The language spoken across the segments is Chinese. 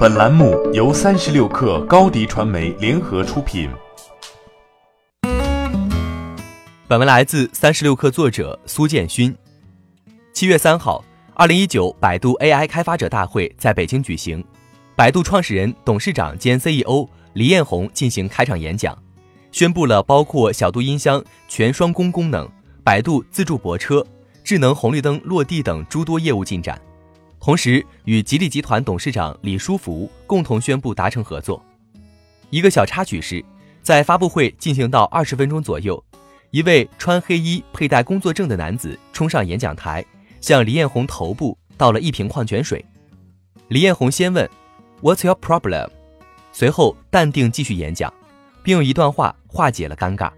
本栏目由三十六氪高低传媒联合出品。本文来自三十六氪作者苏建勋。七月三号，二零一九百度 AI 开发者大会在北京举行，百度创始人、董事长兼 CEO 李彦宏进行开场演讲，宣布了包括小度音箱全双工功能、百度自助泊车、智能红绿灯落地等诸多业务进展。同时，与吉利集团董事长李书福共同宣布达成合作。一个小插曲是，在发布会进行到二十分钟左右，一位穿黑衣、佩戴工作证的男子冲上演讲台，向李彦宏头部倒了一瓶矿泉水。李彦宏先问 “What's your problem？” 随后淡定继续演讲，并用一段话化解了尴尬。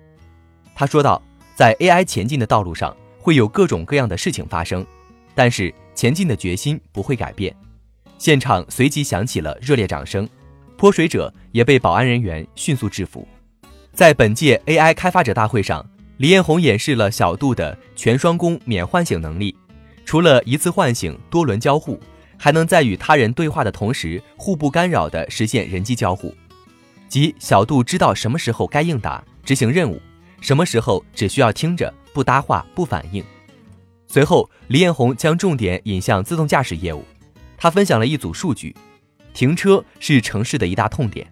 他说道：“在 AI 前进的道路上，会有各种各样的事情发生，但是。”前进的决心不会改变，现场随即响起了热烈掌声，泼水者也被保安人员迅速制服。在本届 AI 开发者大会上，李彦宏演示了小度的全双工免唤醒能力，除了一次唤醒、多轮交互，还能在与他人对话的同时互不干扰地实现人机交互，即小度知道什么时候该应答执行任务，什么时候只需要听着不搭话不反应。随后，李彦宏将重点引向自动驾驶业务。他分享了一组数据：停车是城市的一大痛点。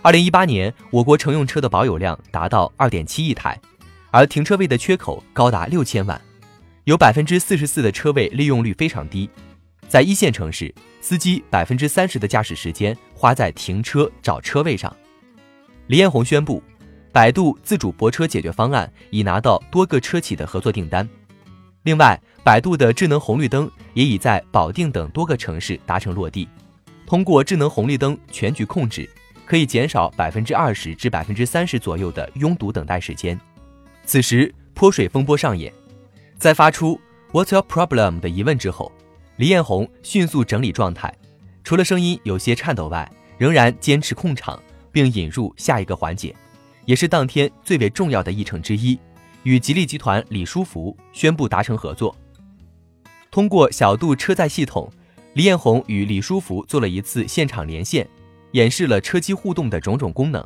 二零一八年，我国乘用车的保有量达到二点七亿台，而停车位的缺口高达六千万，有百分之四十四的车位利用率非常低。在一线城市，司机百分之三十的驾驶时间花在停车找车位上。李彦宏宣布，百度自主泊车解决方案已拿到多个车企的合作订单。另外，百度的智能红绿灯也已在保定等多个城市达成落地。通过智能红绿灯全局控制，可以减少百分之二十至百分之三十左右的拥堵等待时间。此时，泼水风波上演，在发出 “What's your problem” 的疑问之后，李彦宏迅速整理状态，除了声音有些颤抖外，仍然坚持控场，并引入下一个环节，也是当天最为重要的议程之一。与吉利集团李书福宣布达成合作，通过小度车载系统，李彦宏与李书福做了一次现场连线，演示了车机互动的种种功能。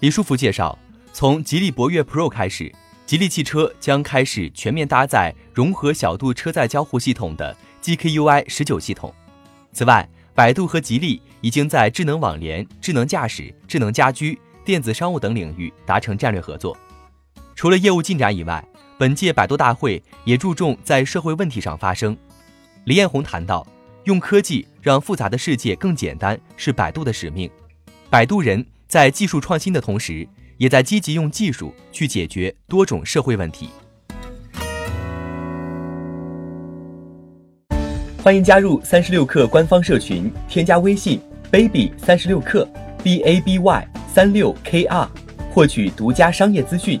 李书福介绍，从吉利博越 Pro 开始，吉利汽车将开始全面搭载融合小度车载交互系统的 GKUI 十九系统。此外，百度和吉利已经在智能网联、智能驾驶、智能家居、电子商务等领域达成战略合作。除了业务进展以外，本届百度大会也注重在社会问题上发声。李彦宏谈到，用科技让复杂的世界更简单是百度的使命。摆渡人在技术创新的同时，也在积极用技术去解决多种社会问题。欢迎加入三十六氪官方社群，添加微信 baby 三十六氪 b a b y 三六 k r，获取独家商业资讯。